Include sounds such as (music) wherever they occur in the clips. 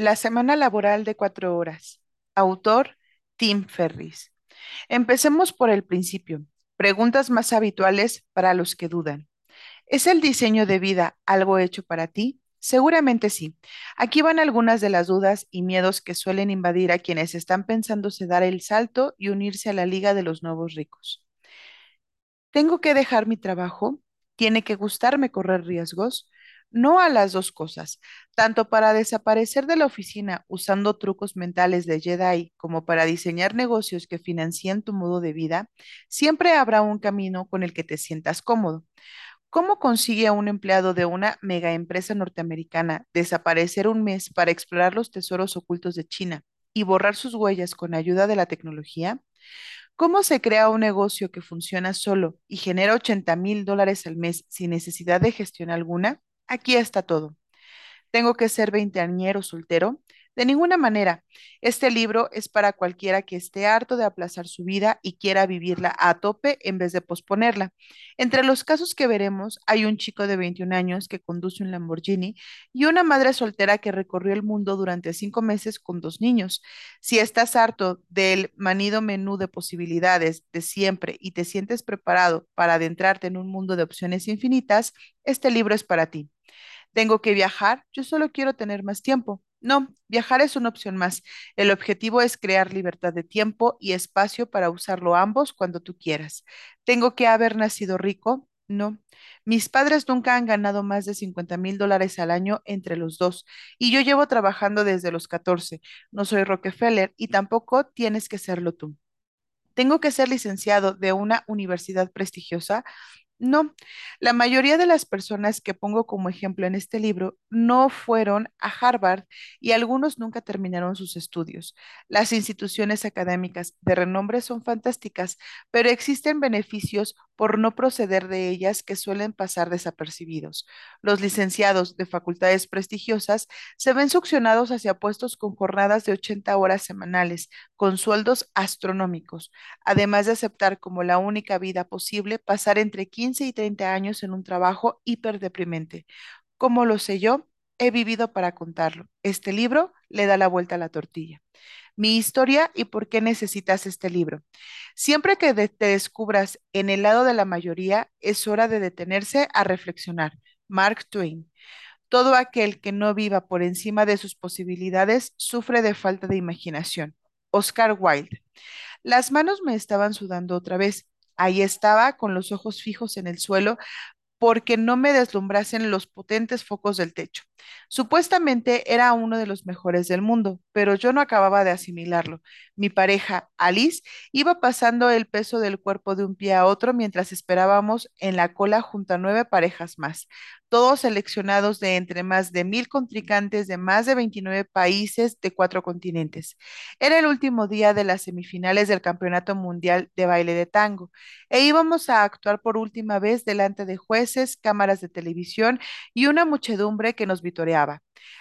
La semana laboral de cuatro horas. Autor Tim Ferris. Empecemos por el principio. Preguntas más habituales para los que dudan. ¿Es el diseño de vida algo hecho para ti? Seguramente sí. Aquí van algunas de las dudas y miedos que suelen invadir a quienes están pensándose dar el salto y unirse a la Liga de los Nuevos Ricos. ¿Tengo que dejar mi trabajo? ¿Tiene que gustarme correr riesgos? No a las dos cosas, tanto para desaparecer de la oficina usando trucos mentales de Jedi como para diseñar negocios que financien tu modo de vida, siempre habrá un camino con el que te sientas cómodo. ¿Cómo consigue un empleado de una mega empresa norteamericana desaparecer un mes para explorar los tesoros ocultos de China y borrar sus huellas con ayuda de la tecnología? ¿Cómo se crea un negocio que funciona solo y genera 80 mil dólares al mes sin necesidad de gestión alguna? Aquí está todo. ¿Tengo que ser veinteañero soltero? De ninguna manera. Este libro es para cualquiera que esté harto de aplazar su vida y quiera vivirla a tope en vez de posponerla. Entre los casos que veremos, hay un chico de 21 años que conduce un Lamborghini y una madre soltera que recorrió el mundo durante cinco meses con dos niños. Si estás harto del manido menú de posibilidades de siempre y te sientes preparado para adentrarte en un mundo de opciones infinitas, este libro es para ti. Tengo que viajar, yo solo quiero tener más tiempo. No, viajar es una opción más. El objetivo es crear libertad de tiempo y espacio para usarlo ambos cuando tú quieras. ¿Tengo que haber nacido rico? No. Mis padres nunca han ganado más de 50 mil dólares al año entre los dos y yo llevo trabajando desde los 14. No soy Rockefeller y tampoco tienes que serlo tú. ¿Tengo que ser licenciado de una universidad prestigiosa? No, la mayoría de las personas que pongo como ejemplo en este libro no fueron a Harvard y algunos nunca terminaron sus estudios. Las instituciones académicas de renombre son fantásticas, pero existen beneficios por no proceder de ellas que suelen pasar desapercibidos. Los licenciados de facultades prestigiosas se ven succionados hacia puestos con jornadas de 80 horas semanales, con sueldos astronómicos, además de aceptar como la única vida posible pasar entre 15 y 30 años en un trabajo hiperdeprimente. ¿Cómo lo sé yo? He vivido para contarlo. Este libro le da la vuelta a la tortilla mi historia y por qué necesitas este libro. Siempre que te descubras en el lado de la mayoría, es hora de detenerse a reflexionar. Mark Twain. Todo aquel que no viva por encima de sus posibilidades sufre de falta de imaginación. Oscar Wilde. Las manos me estaban sudando otra vez. Ahí estaba, con los ojos fijos en el suelo, porque no me deslumbrasen los potentes focos del techo. Supuestamente era uno de los mejores del mundo, pero yo no acababa de asimilarlo. Mi pareja, Alice, iba pasando el peso del cuerpo de un pie a otro mientras esperábamos en la cola junto a nueve parejas más, todos seleccionados de entre más de mil contrincantes de más de 29 países de cuatro continentes. Era el último día de las semifinales del Campeonato Mundial de Baile de Tango e íbamos a actuar por última vez delante de jueces, cámaras de televisión y una muchedumbre que nos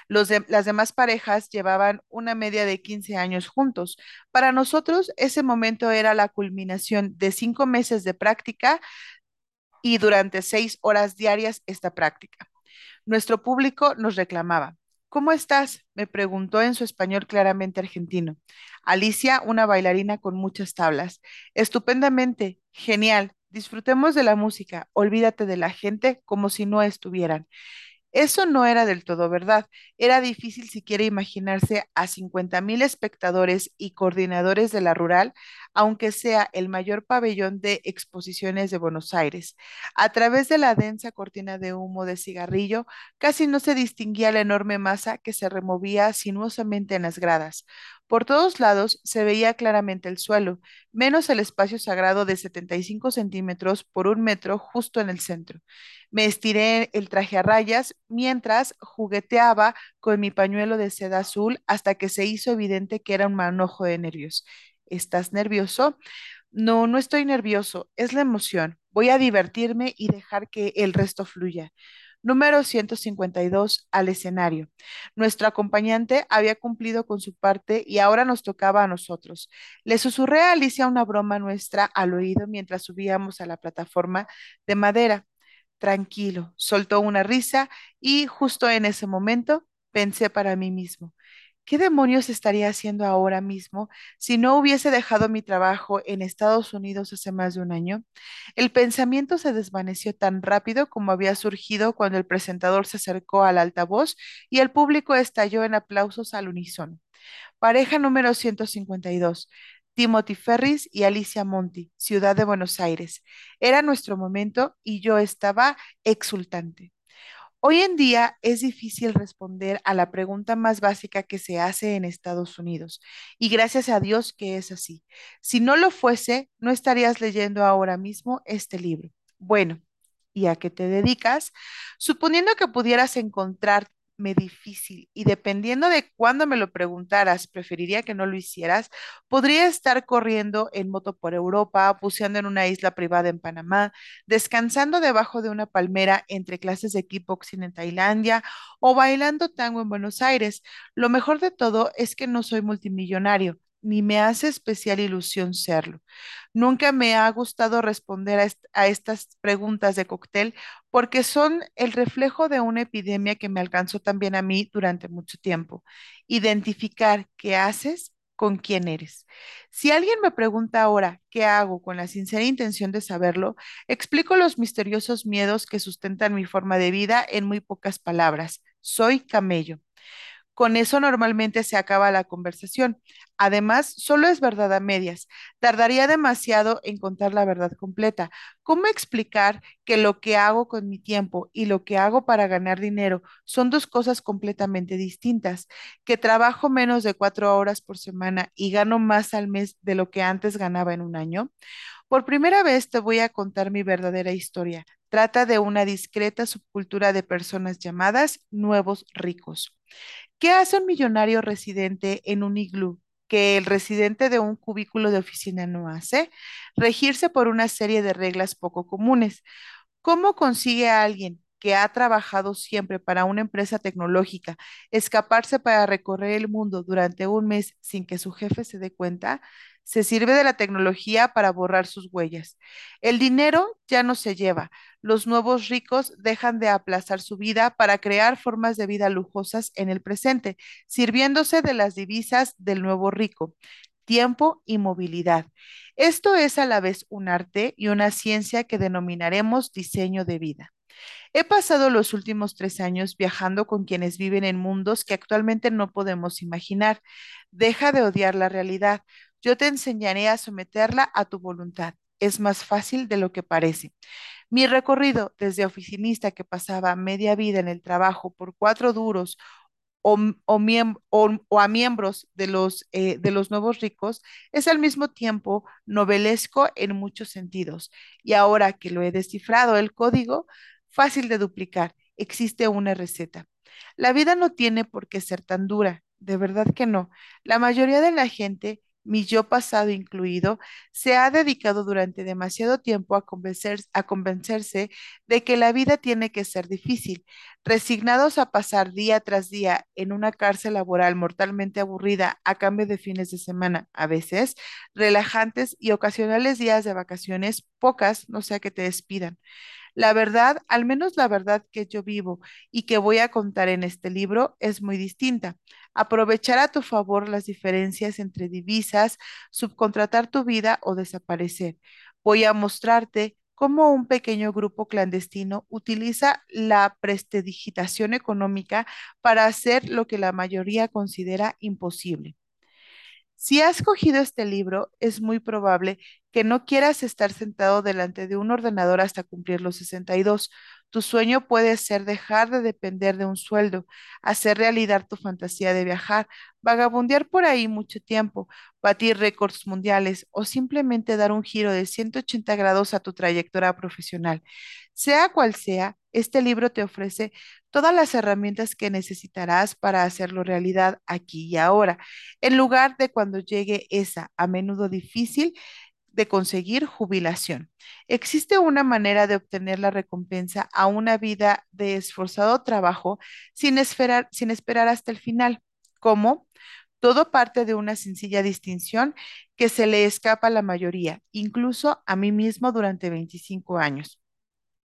Los de- las demás parejas llevaban una media de 15 años juntos. Para nosotros, ese momento era la culminación de cinco meses de práctica y durante seis horas diarias esta práctica. Nuestro público nos reclamaba. ¿Cómo estás? me preguntó en su español claramente argentino. Alicia, una bailarina con muchas tablas. Estupendamente, genial. Disfrutemos de la música. Olvídate de la gente como si no estuvieran. Eso no era del todo verdad. Era difícil siquiera imaginarse a 50 mil espectadores y coordinadores de la rural, aunque sea el mayor pabellón de exposiciones de Buenos Aires. A través de la densa cortina de humo de cigarrillo, casi no se distinguía la enorme masa que se removía sinuosamente en las gradas. Por todos lados se veía claramente el suelo, menos el espacio sagrado de 75 centímetros por un metro justo en el centro. Me estiré el traje a rayas mientras jugueteaba con mi pañuelo de seda azul hasta que se hizo evidente que era un manojo de nervios. ¿Estás nervioso? No, no estoy nervioso, es la emoción. Voy a divertirme y dejar que el resto fluya. Número 152, al escenario. Nuestro acompañante había cumplido con su parte y ahora nos tocaba a nosotros. Le susurré a Alicia una broma nuestra al oído mientras subíamos a la plataforma de madera. Tranquilo, soltó una risa y justo en ese momento pensé para mí mismo, ¿Qué demonios estaría haciendo ahora mismo si no hubiese dejado mi trabajo en Estados Unidos hace más de un año? El pensamiento se desvaneció tan rápido como había surgido cuando el presentador se acercó al altavoz y el público estalló en aplausos al unísono. Pareja número 152. Timothy Ferris y Alicia Monti, Ciudad de Buenos Aires. Era nuestro momento y yo estaba exultante. Hoy en día es difícil responder a la pregunta más básica que se hace en Estados Unidos, y gracias a Dios que es así. Si no lo fuese, no estarías leyendo ahora mismo este libro. Bueno, ¿y a qué te dedicas? Suponiendo que pudieras encontrar me difícil y dependiendo de cuándo me lo preguntaras, preferiría que no lo hicieras, podría estar corriendo en moto por Europa, buceando en una isla privada en Panamá, descansando debajo de una palmera entre clases de kickboxing en Tailandia o bailando tango en Buenos Aires. Lo mejor de todo es que no soy multimillonario. Ni me hace especial ilusión serlo. Nunca me ha gustado responder a, a estas preguntas de cóctel porque son el reflejo de una epidemia que me alcanzó también a mí durante mucho tiempo. Identificar qué haces con quién eres. Si alguien me pregunta ahora qué hago con la sincera intención de saberlo, explico los misteriosos miedos que sustentan mi forma de vida en muy pocas palabras. Soy camello. Con eso normalmente se acaba la conversación. Además, solo es verdad a medias. Tardaría demasiado en contar la verdad completa. ¿Cómo explicar que lo que hago con mi tiempo y lo que hago para ganar dinero son dos cosas completamente distintas? Que trabajo menos de cuatro horas por semana y gano más al mes de lo que antes ganaba en un año. Por primera vez te voy a contar mi verdadera historia. Trata de una discreta subcultura de personas llamadas nuevos ricos. ¿Qué hace un millonario residente en un iglú que el residente de un cubículo de oficina no hace? Regirse por una serie de reglas poco comunes. ¿Cómo consigue alguien que ha trabajado siempre para una empresa tecnológica escaparse para recorrer el mundo durante un mes sin que su jefe se dé cuenta? Se sirve de la tecnología para borrar sus huellas. El dinero ya no se lleva. Los nuevos ricos dejan de aplazar su vida para crear formas de vida lujosas en el presente, sirviéndose de las divisas del nuevo rico, tiempo y movilidad. Esto es a la vez un arte y una ciencia que denominaremos diseño de vida. He pasado los últimos tres años viajando con quienes viven en mundos que actualmente no podemos imaginar. Deja de odiar la realidad. Yo te enseñaré a someterla a tu voluntad. Es más fácil de lo que parece. Mi recorrido desde oficinista que pasaba media vida en el trabajo por cuatro duros o, o, a miembros de los, eh, de los nuevos ricos es al mismo tiempo novelesco en muchos sentidos. Y ahora que lo he descifrado, el código, fácil de duplicar, existe una receta. La vida no tiene por qué ser tan dura, de verdad que no. La mayoría de la gente, mi yo pasado incluido, se ha dedicado durante demasiado tiempo a convencer- a convencerse de que la vida tiene que ser difícil resignados a pasar día tras día en una cárcel laboral mortalmente aburrida a cambio de fines de semana, a veces relajantes y ocasionales días de vacaciones, pocas, no sea que te despidan. La verdad, al menos la verdad que yo vivo y que voy a contar en este libro, es muy distinta. Aprovechar a tu favor las diferencias entre divisas, subcontratar tu vida o desaparecer. Voy a mostrarte cómo un pequeño grupo clandestino utiliza la prestidigitación económica para hacer lo que la mayoría considera imposible. Si has cogido este libro, es muy probable que no quieras estar sentado delante de un ordenador hasta cumplir los 62. Tu sueño puede ser dejar de depender de un sueldo, hacer realidad tu fantasía de viajar, vagabundear por ahí mucho tiempo, batir récords mundiales o simplemente dar un giro de 180 grados a tu trayectoria profesional. Sea cual sea, este libro te ofrece todas las herramientas que necesitarás para hacerlo realidad aquí y ahora en lugar de cuando llegue esa, a menudo difícil, de conseguir jubilación. Existe una manera de obtener la recompensa a una vida de esforzado trabajo sin esperar, sin esperar hasta el final. ¿Cómo? Todo parte de una sencilla distinción que se le escapa a la mayoría, incluso a mí mismo durante 25 años.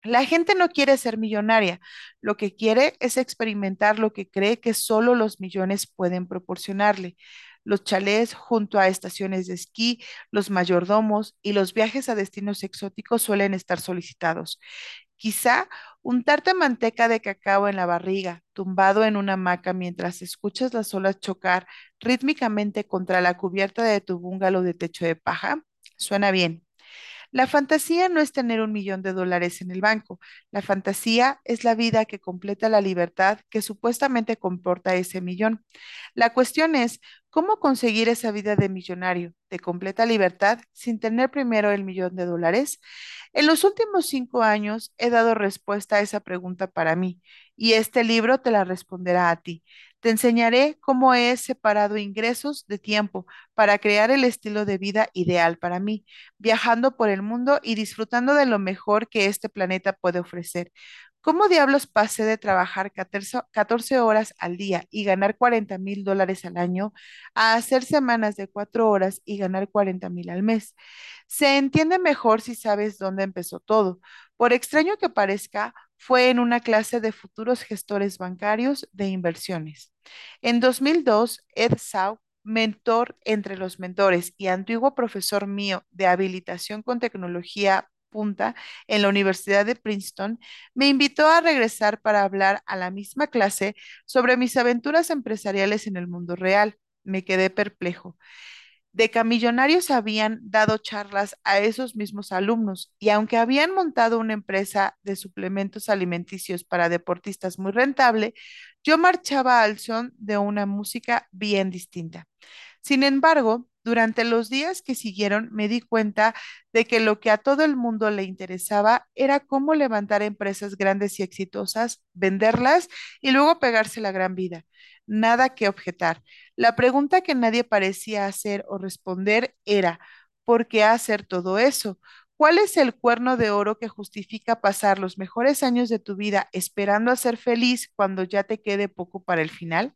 La gente no quiere ser millonaria, lo que quiere es experimentar lo que cree que solo los millones pueden proporcionarle. Los chalés junto a estaciones de esquí, los mayordomos y los viajes a destinos exóticos suelen estar solicitados. Quizá untarte manteca de cacao en la barriga, tumbado en una hamaca mientras escuchas las olas chocar rítmicamente contra la cubierta de tu bungalow de techo de paja, suena bien. La fantasía no es tener un millón de dólares en el banco. La fantasía es la vida que completa la libertad que supuestamente comporta ese millón. La cuestión es cómo conseguir esa vida de millonario, de completa libertad, sin tener primero el millón de dólares. En los últimos cinco años he dado respuesta a esa pregunta para mí y este libro te la responderá a ti. Te enseñaré cómo he separado ingresos de tiempo para crear el estilo de vida ideal para mí, viajando por el mundo y disfrutando de lo mejor que este planeta puede ofrecer. ¿Cómo diablos pasé de trabajar 14, 14 horas al día y ganar 40 mil dólares al año a hacer semanas de cuatro horas y ganar 40 mil al mes? Se entiende mejor si sabes dónde empezó todo. Por extraño que parezca, fue en una clase de futuros gestores bancarios de inversiones. En 2002, Ed Sau, mentor entre los mentores y antiguo profesor mío de habilitación con tecnología punta en la Universidad de Princeton, me invitó a regresar para hablar a la misma clase sobre mis aventuras empresariales en el mundo real. Me quedé perplejo de que habían dado charlas a esos mismos alumnos y aunque habían montado una empresa de suplementos alimenticios para deportistas muy rentable, yo marchaba al son de una música bien distinta. Sin embargo, durante los días que siguieron me di cuenta de que lo que a todo el mundo le interesaba era cómo levantar empresas grandes y exitosas, venderlas y luego pegarse la gran vida. Nada que objetar. La pregunta que nadie parecía hacer o responder era, ¿por qué hacer todo eso? ¿Cuál es el cuerno de oro que justifica pasar los mejores años de tu vida esperando a ser feliz cuando ya te quede poco para el final?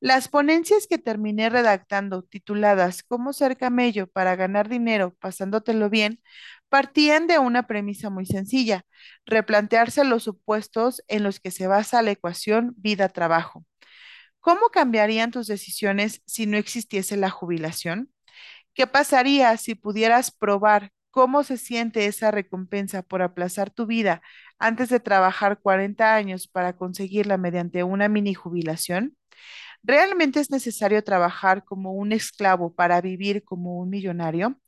Las ponencias que terminé redactando, tituladas ¿Cómo ser camello para ganar dinero pasándotelo bien?, partían de una premisa muy sencilla, replantearse los supuestos en los que se basa la ecuación vida-trabajo. ¿Cómo cambiarían tus decisiones si no existiese la jubilación? ¿Qué pasaría si pudieras probar cómo se siente esa recompensa por aplazar tu vida antes de trabajar 40 años para conseguirla mediante una mini jubilación? ¿Realmente es necesario trabajar como un esclavo para vivir como un millonario?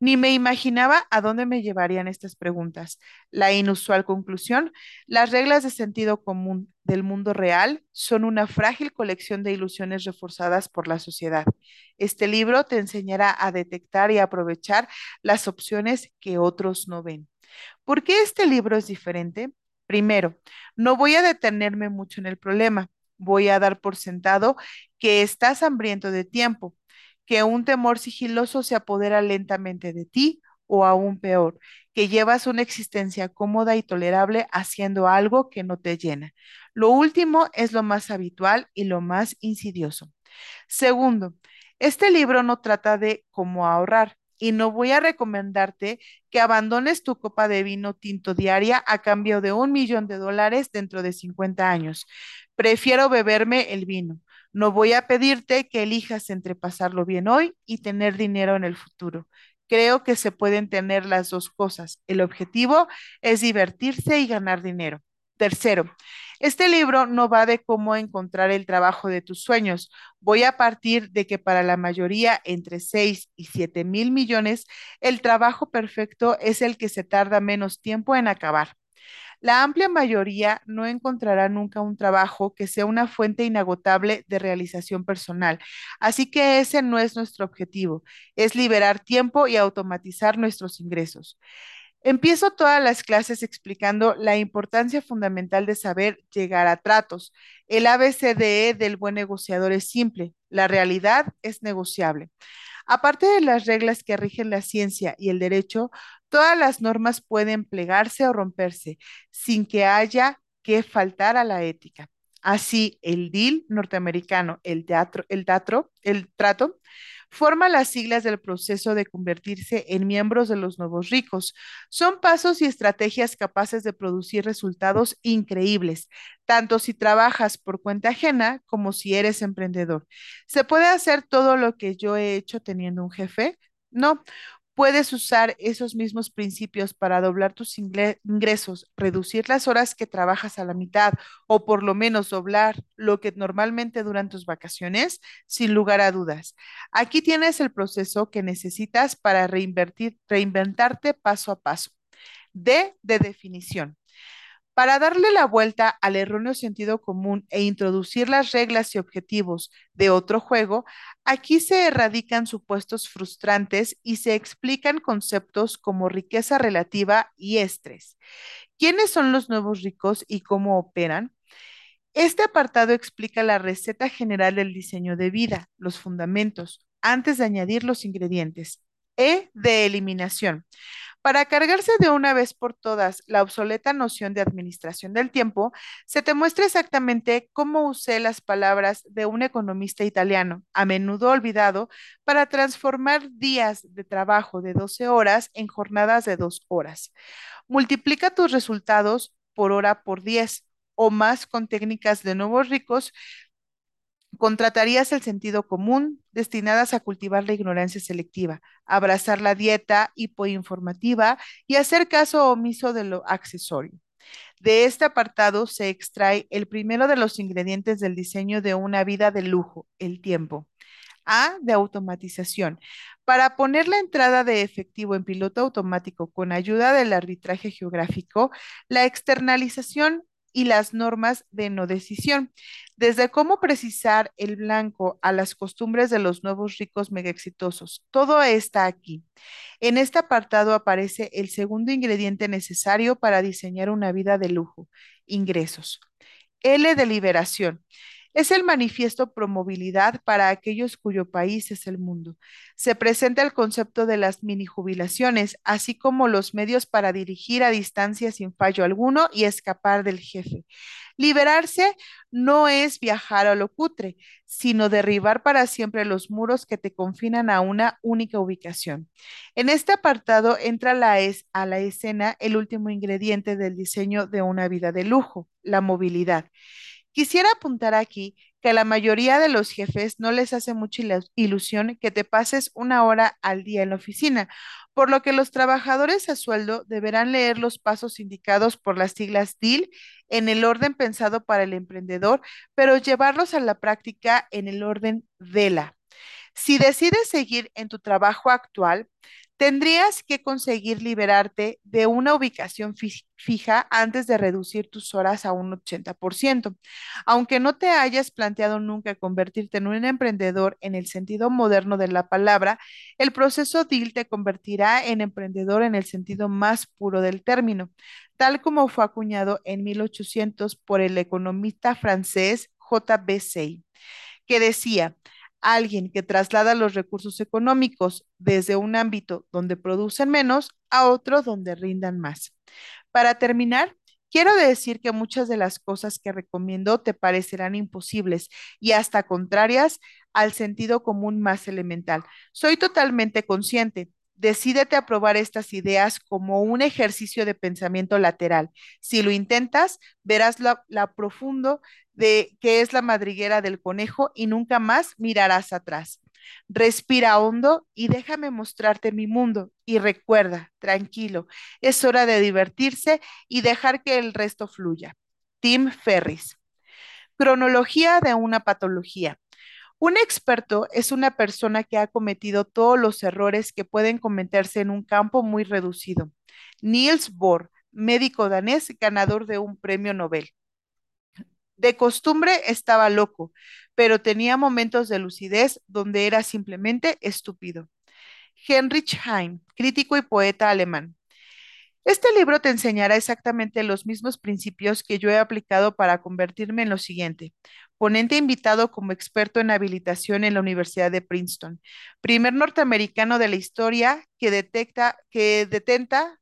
Ni me imaginaba a dónde me llevarían estas preguntas. La inusual conclusión, las reglas de sentido común del mundo real son una frágil colección de ilusiones reforzadas por la sociedad. Este libro te enseñará a detectar y aprovechar las opciones que otros no ven. ¿Por qué este libro es diferente? Primero, no voy a detenerme mucho en el problema. Voy a dar por sentado que estás hambriento de tiempo que un temor sigiloso se apodera lentamente de ti o aún peor, que llevas una existencia cómoda y tolerable haciendo algo que no te llena. Lo último es lo más habitual y lo más insidioso. Segundo, este libro no trata de cómo ahorrar y no voy a recomendarte que abandones tu copa de vino tinto diaria a cambio de un millón de dólares dentro de 50 años. Prefiero beberme el vino. No voy a pedirte que elijas entre pasarlo bien hoy y tener dinero en el futuro. Creo que se pueden tener las dos cosas. El objetivo es divertirse y ganar dinero. Tercero, este libro no va de cómo encontrar el trabajo de tus sueños. Voy a partir de que para la mayoría, entre 6 y 7 mil millones, el trabajo perfecto es el que se tarda menos tiempo en acabar. La amplia mayoría no encontrará nunca un trabajo que sea una fuente inagotable de realización personal. Así que ese no es nuestro objetivo, es liberar tiempo y automatizar nuestros ingresos. Empiezo todas las clases explicando la importancia fundamental de saber llegar a tratos. El ABCDE del buen negociador es simple, la realidad es negociable. Aparte de las reglas que rigen la ciencia y el derecho, todas las normas pueden plegarse o romperse sin que haya que faltar a la ética. Así, el deal norteamericano, el teatro, el el trato, forma las siglas del proceso de convertirse en miembros de los nuevos ricos. Son pasos y estrategias capaces de producir resultados increíbles, tanto si trabajas por cuenta ajena como si eres emprendedor. ¿Se puede hacer todo lo que yo he hecho teniendo un jefe? No, Puedes usar esos mismos principios para doblar tus ingresos, reducir las horas que trabajas a la mitad o por lo menos doblar lo que normalmente duran tus vacaciones, sin lugar a dudas. Aquí tienes el proceso que necesitas para reinvertir, reinventarte paso a paso. D de definición. Para darle la vuelta al erróneo sentido común e introducir las reglas y objetivos de otro juego, aquí se erradican supuestos frustrantes y se explican conceptos como riqueza relativa y estrés. ¿Quiénes son los nuevos ricos y cómo operan? Este apartado explica la receta general del diseño de vida, los fundamentos, antes de añadir los ingredientes. E de eliminación. Para cargarse de una vez por todas la obsoleta noción de administración del tiempo, se te muestra exactamente cómo usé las palabras de un economista italiano, a menudo olvidado, para transformar días de trabajo de 12 horas en jornadas de 2 horas. Multiplica tus resultados por hora por 10 o más con técnicas de nuevos ricos Contratarías el sentido común destinadas a cultivar la ignorancia selectiva, abrazar la dieta hipoinformativa y hacer caso omiso de lo accesorio. De este apartado se extrae el primero de los ingredientes del diseño de una vida de lujo, el tiempo. A de automatización. Para poner la entrada de efectivo en piloto automático con ayuda del arbitraje geográfico, la externalización y las normas de no decisión, desde cómo precisar el blanco a las costumbres de los nuevos ricos mega exitosos. Todo está aquí. En este apartado aparece el segundo ingrediente necesario para diseñar una vida de lujo, ingresos. L de liberación. Es el manifiesto pro movilidad para aquellos cuyo país es el mundo. Se presenta el concepto de las mini jubilaciones, así como los medios para dirigir a distancia sin fallo alguno y escapar del jefe. Liberarse no es viajar a lo cutre, sino derribar para siempre los muros que te confinan a una única ubicación. En este apartado entra la a la escena el último ingrediente del diseño de una vida de lujo, la movilidad. Quisiera apuntar aquí que a la mayoría de los jefes no les hace mucha ilu- ilusión que te pases una hora al día en la oficina, por lo que los trabajadores a sueldo deberán leer los pasos indicados por las siglas DIL en el orden pensado para el emprendedor, pero llevarlos a la práctica en el orden DELA. Si decides seguir en tu trabajo actual, tendrías que conseguir liberarte de una ubicación fi- fija antes de reducir tus horas a un 80%. Aunque no te hayas planteado nunca convertirte en un emprendedor en el sentido moderno de la palabra, el proceso DIL te convertirá en emprendedor en el sentido más puro del término, tal como fue acuñado en 1800 por el economista francés J. B. Say que decía, alguien que traslada los recursos económicos desde un ámbito donde producen menos a otro donde rindan más. Para terminar, quiero decir que muchas de las cosas que recomiendo te parecerán imposibles y hasta contrarias al sentido común más elemental. Soy totalmente consciente. Decídete a probar estas ideas como un ejercicio de pensamiento lateral. Si lo intentas, verás la, la profundo de que es la madriguera del conejo y nunca más mirarás atrás. Respira hondo y déjame mostrarte mi mundo. Y recuerda, tranquilo, es hora de divertirse y dejar que el resto fluya. Tim Ferris. Cronología de una patología. Un experto es una persona que ha cometido todos los errores que pueden cometerse en un campo muy reducido. Niels Bohr, médico danés ganador de un premio Nobel. De costumbre estaba loco, pero tenía momentos de lucidez donde era simplemente estúpido. Heinrich Heine, crítico y poeta alemán. Este libro te enseñará exactamente los mismos principios que yo he aplicado para convertirme en lo siguiente. Ponente invitado como experto en habilitación en la Universidad de Princeton. Primer norteamericano de la historia que detecta, que detenta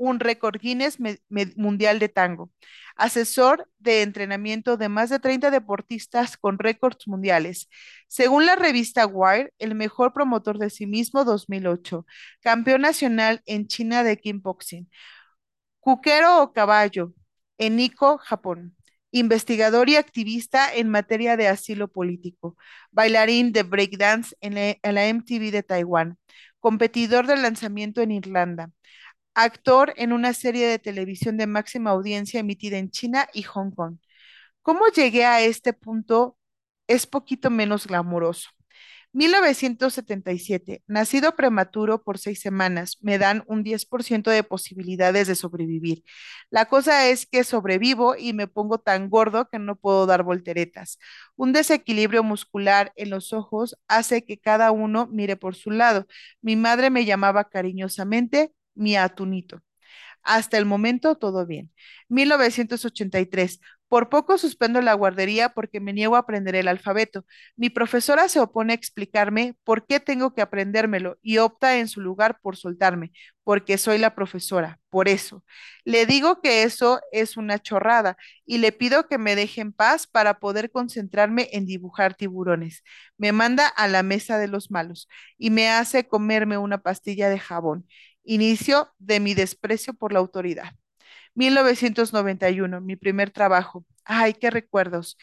un récord Guinness mundial de tango, asesor de entrenamiento de más de 30 deportistas con récords mundiales. Según la revista Wire, el mejor promotor de sí mismo 2008, campeón nacional en China de kickboxing. Cuquero o caballo, en Nikko, Japón. Investigador y activista en materia de asilo político, bailarín de breakdance en la, en la MTV de Taiwán, competidor de lanzamiento en Irlanda, actor en una serie de televisión de máxima audiencia emitida en China y Hong Kong. ¿Cómo llegué a este punto? Es poquito menos glamoroso. 1977, nacido prematuro por seis semanas, me dan un 10% de posibilidades de sobrevivir. La cosa es que sobrevivo y me pongo tan gordo que no puedo dar volteretas. Un desequilibrio muscular en los ojos hace que cada uno mire por su lado. Mi madre me llamaba cariñosamente mi atunito. Hasta el momento, todo bien. 1983. Por poco suspendo la guardería porque me niego a aprender el alfabeto. Mi profesora se opone a explicarme por qué tengo que aprendérmelo y opta en su lugar por soltarme, porque soy la profesora, por eso. Le digo que eso es una chorrada y le pido que me deje en paz para poder concentrarme en dibujar tiburones. Me manda a la mesa de los malos y me hace comerme una pastilla de jabón. Inicio de mi desprecio por la autoridad. 1991, mi primer trabajo. Ay, qué recuerdos.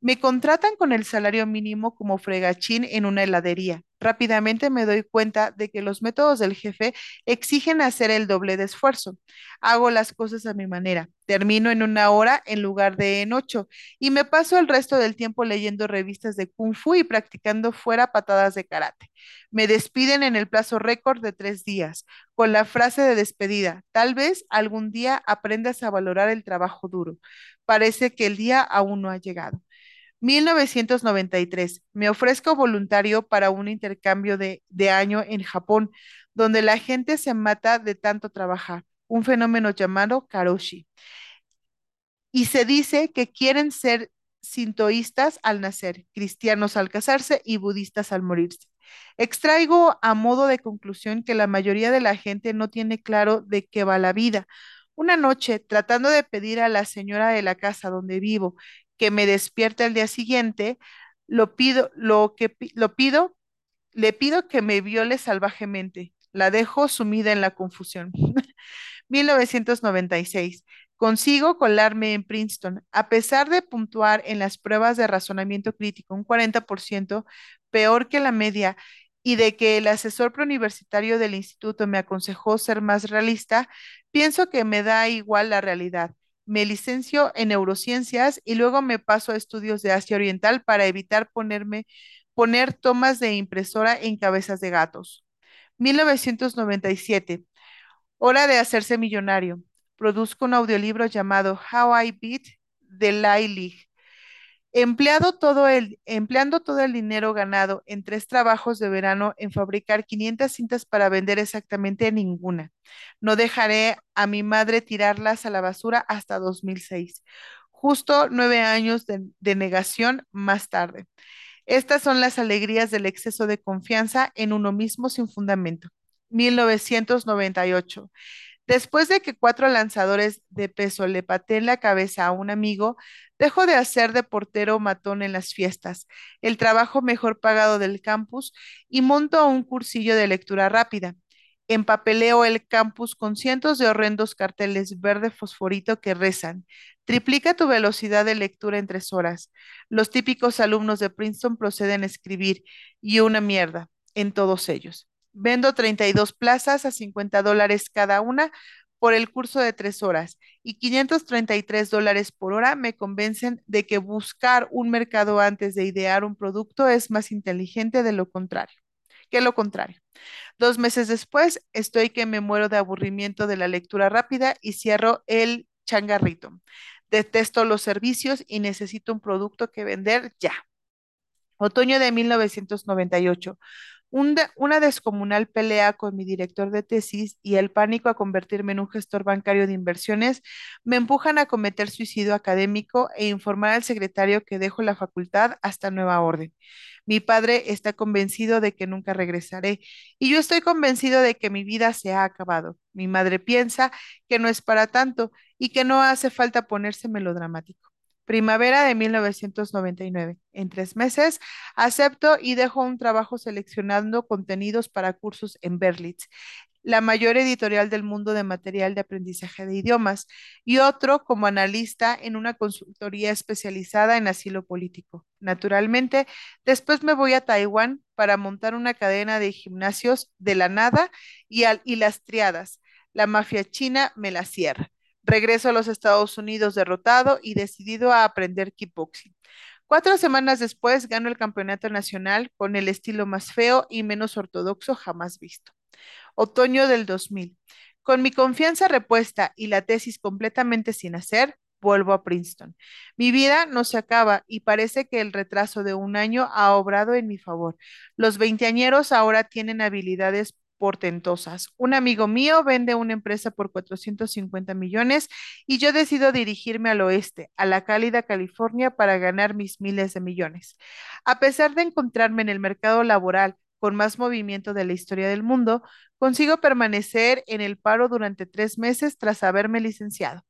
Me contratan con el salario mínimo como fregachín en una heladería. Rápidamente me doy cuenta de que los métodos del jefe exigen hacer el doble de esfuerzo. Hago las cosas a mi manera. Termino en una hora en lugar de en ocho y me paso el resto del tiempo leyendo revistas de kung fu y practicando fuera patadas de karate. Me despiden en el plazo récord de tres días, con la frase de despedida, tal vez algún día aprendas a valorar el trabajo duro. Parece que el día aún no ha llegado. 1993. Me ofrezco voluntario para un intercambio de, de, año en Japón, donde la gente se mata de tanto trabajar, un fenómeno llamado karoshi. Y se dice que quieren ser sintoístas al nacer, cristianos al casarse y budistas al morirse. Extraigo a modo de conclusión que la mayoría de la gente no tiene claro de qué va la vida. Una noche, tratando de pedir a la señora de la casa donde vivo que me despierte al día siguiente, lo pido, lo que lo pido, le pido que me viole salvajemente. La dejo sumida en la confusión. (laughs) 1996. Consigo colarme en Princeton. A pesar de puntuar en las pruebas de razonamiento crítico un 40%, peor que la media, y de que el asesor preuniversitario del instituto me aconsejó ser más realista, pienso que me da igual la realidad me licencio en neurociencias y luego me paso a estudios de Asia Oriental para evitar ponerme, poner tomas de impresora en cabezas de gatos. 1997. Hora de hacerse millonario. Produzco un audiolibro llamado How I Beat the League Todo el, empleando todo el dinero ganado en tres trabajos de verano en fabricar 500 cintas para vender exactamente ninguna. No dejaré a mi madre tirarlas a la basura hasta 2006. Justo nueve años de, de negación más tarde. Estas son las alegrías del exceso de confianza en uno mismo sin fundamento. 1998. Después de que cuatro lanzadores de peso le pateen la cabeza a un amigo, dejo de hacer de portero matón en las fiestas, el trabajo mejor pagado del campus y monto un cursillo de lectura rápida. Empapeleo el campus con cientos de horrendos carteles verde fosforito que rezan. Triplica tu velocidad de lectura en tres horas. Los típicos alumnos de Princeton proceden a escribir y una mierda en todos ellos. Vendo 32 plazas a 50 dólares cada una por el curso de tres horas y 533 dólares por hora me convencen de que buscar un mercado antes de idear un producto es más inteligente de lo contrario, que lo contrario. Dos meses después estoy que me muero de aburrimiento de la lectura rápida y cierro el changarrito. Detesto los servicios y necesito un producto que vender ya. Otoño de 1998. Un una descomunal pelea con mi director de tesis y el pánico a convertirme en un gestor bancario de inversiones me empujan a cometer suicidio académico e informar al secretario que dejo la facultad hasta nueva orden. Mi padre está convencido de que nunca regresaré y yo estoy convencido de que mi vida se ha acabado. Mi madre piensa que no es para tanto y que no hace falta ponerse melodramático. Primavera de 1999. En tres meses, acepto y dejo un trabajo seleccionando contenidos para cursos en Berlitz, la mayor editorial del mundo de material de aprendizaje de idiomas, y otro como analista en una consultoría especializada en asilo político. Naturalmente, después me voy a Taiwán para montar una cadena de gimnasios de la nada y, al- y las triadas. La mafia china me la cierra. Regreso a los Estados Unidos derrotado y decidido a aprender kickboxing. Cuatro semanas después gano el campeonato nacional con el estilo más feo y menos ortodoxo jamás visto. Otoño del 2000. Con mi confianza repuesta y la tesis completamente sin hacer, vuelvo a Princeton. Mi vida no se acaba y parece que el retraso de un año ha obrado en mi favor. Los veinteañeros ahora tienen habilidades portentosas. Un amigo mío vende una empresa por 450 millones y yo decido dirigirme al oeste, a la cálida California, para ganar mis miles de millones. A pesar de encontrarme en el mercado laboral con más movimiento de la historia del mundo, consigo permanecer en el paro durante tres meses tras haberme licenciado,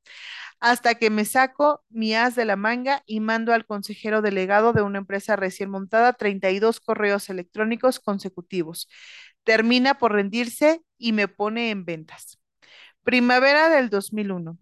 hasta que me saco mi as de la manga y mando al consejero delegado de una empresa recién montada 32 correos electrónicos consecutivos. Termina por rendirse y me pone en ventas. Primavera del 2001.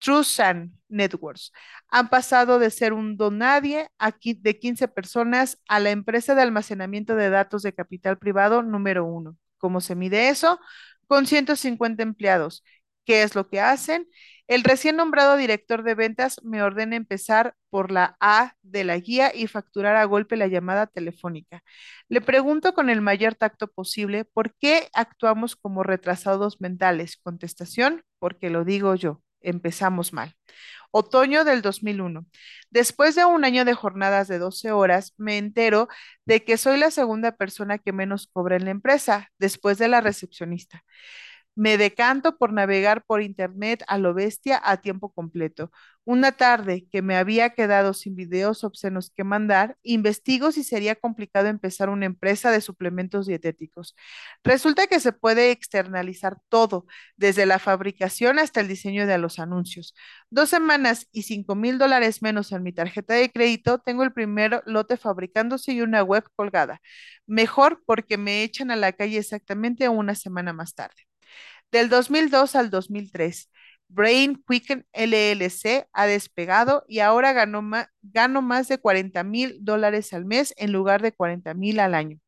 True Sun Networks. Han pasado de ser un don nadie aquí de 15 personas a la empresa de almacenamiento de datos de capital privado número uno. ¿Cómo se mide eso? Con 150 empleados. ¿Qué es lo que hacen? El recién nombrado director de ventas me ordena empezar por la A de la guía y facturar a golpe la llamada telefónica. Le pregunto con el mayor tacto posible por qué actuamos como retrasados mentales. Contestación, porque lo digo yo empezamos mal. Otoño del 2001. Después de un año de jornadas de 12 horas, me entero de que soy la segunda persona que menos cobra en la empresa, después de la recepcionista. Me decanto por navegar por internet a lo bestia a tiempo completo. Una tarde que me había quedado sin videos obscenos que mandar, investigo si sería complicado empezar una empresa de suplementos dietéticos. Resulta que se puede externalizar todo, desde la fabricación hasta el diseño de los anuncios. Dos semanas y cinco mil dólares menos en mi tarjeta de crédito, tengo el primer lote fabricándose y una web colgada. Mejor porque me echan a la calle exactamente una semana más tarde. Del 2002 al 2003, Brain Quicken LLC ha despegado y ahora ganó gano más de 40 mil dólares al mes en lugar de 40 mil al año.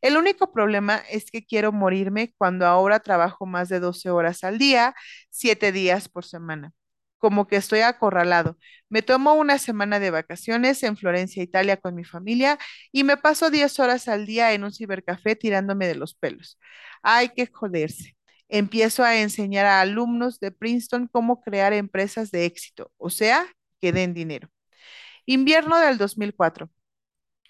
El único problema es que quiero morirme cuando ahora trabajo más de 12 horas al día, 7 días por semana. Como que estoy acorralado. Me tomo una semana de vacaciones en Florencia, Italia, con mi familia y me paso 10 horas al día en un cibercafé tirándome de los pelos. Hay que joderse. Empiezo a enseñar a alumnos de Princeton cómo crear empresas de éxito, o sea, que den dinero. Invierno del 2004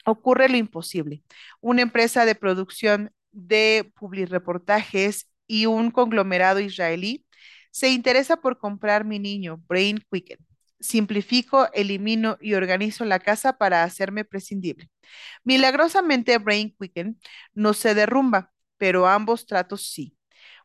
ocurre lo imposible. Una empresa de producción de publireportajes y un conglomerado israelí se interesa por comprar mi niño, Brain Quicken. Simplifico, elimino y organizo la casa para hacerme prescindible. Milagrosamente, Brain Quicken no se derrumba, pero ambos tratos sí.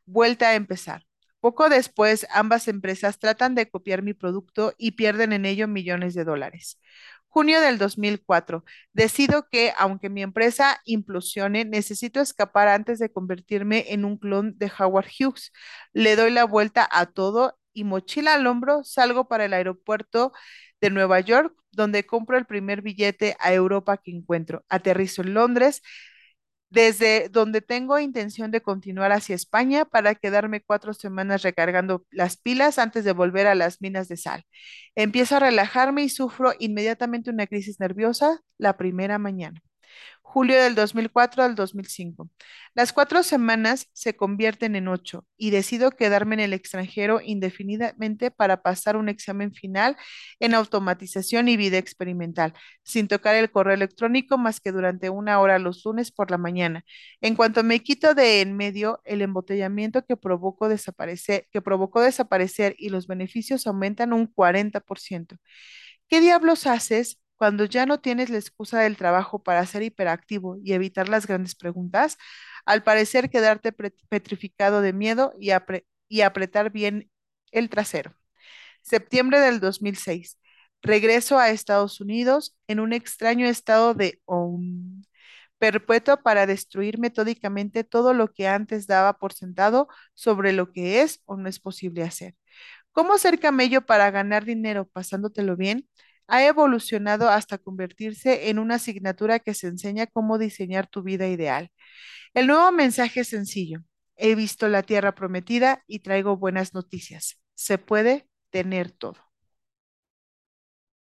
Vuelta a empezar. Poco después, ambas empresas tratan de copiar mi producto y pierden en ello millones de dólares. Junio del 2004. Decido que, aunque mi empresa implosione, necesito escapar antes de convertirme en un clon de Howard Hughes. Le doy la vuelta a todo y mochila al hombro salgo para el aeropuerto de Nueva York, donde compro el primer billete a Europa que encuentro. Aterrizo en Londres, desde donde tengo intención de continuar hacia España para quedarme cuatro semanas recargando las pilas antes de volver a las minas de sal. Empiezo a relajarme y sufro inmediatamente una crisis nerviosa la primera mañana. Julio del 2004 al 2005. Las cuatro semanas se convierten en ocho y decido quedarme en el extranjero indefinidamente para pasar un examen final en automatización y vida experimental, sin tocar el correo electrónico más que durante una hora los lunes por la mañana. En cuanto me quito de en medio el embotellamiento que provocó desaparecer, que provocó desaparecer y los beneficios aumentan un 40%. ¿Qué diablos haces cuando ya no tienes la excusa del trabajo para ser hiperactivo y evitar las grandes preguntas? Al parecer, quedarte petrificado de miedo y, apre- y apretar bien el trasero. Septiembre del 2006. Regreso a Estados Unidos en un extraño estado de perpetuo para destruir metódicamente todo lo que antes daba por sentado sobre lo que es o no es posible hacer. ¿Cómo ser camello para ganar dinero pasándotelo bien? Ha evolucionado hasta convertirse en una asignatura que se enseña cómo diseñar tu vida ideal. El nuevo mensaje es sencillo. He visto la tierra prometida y traigo buenas noticias. Se puede tener todo.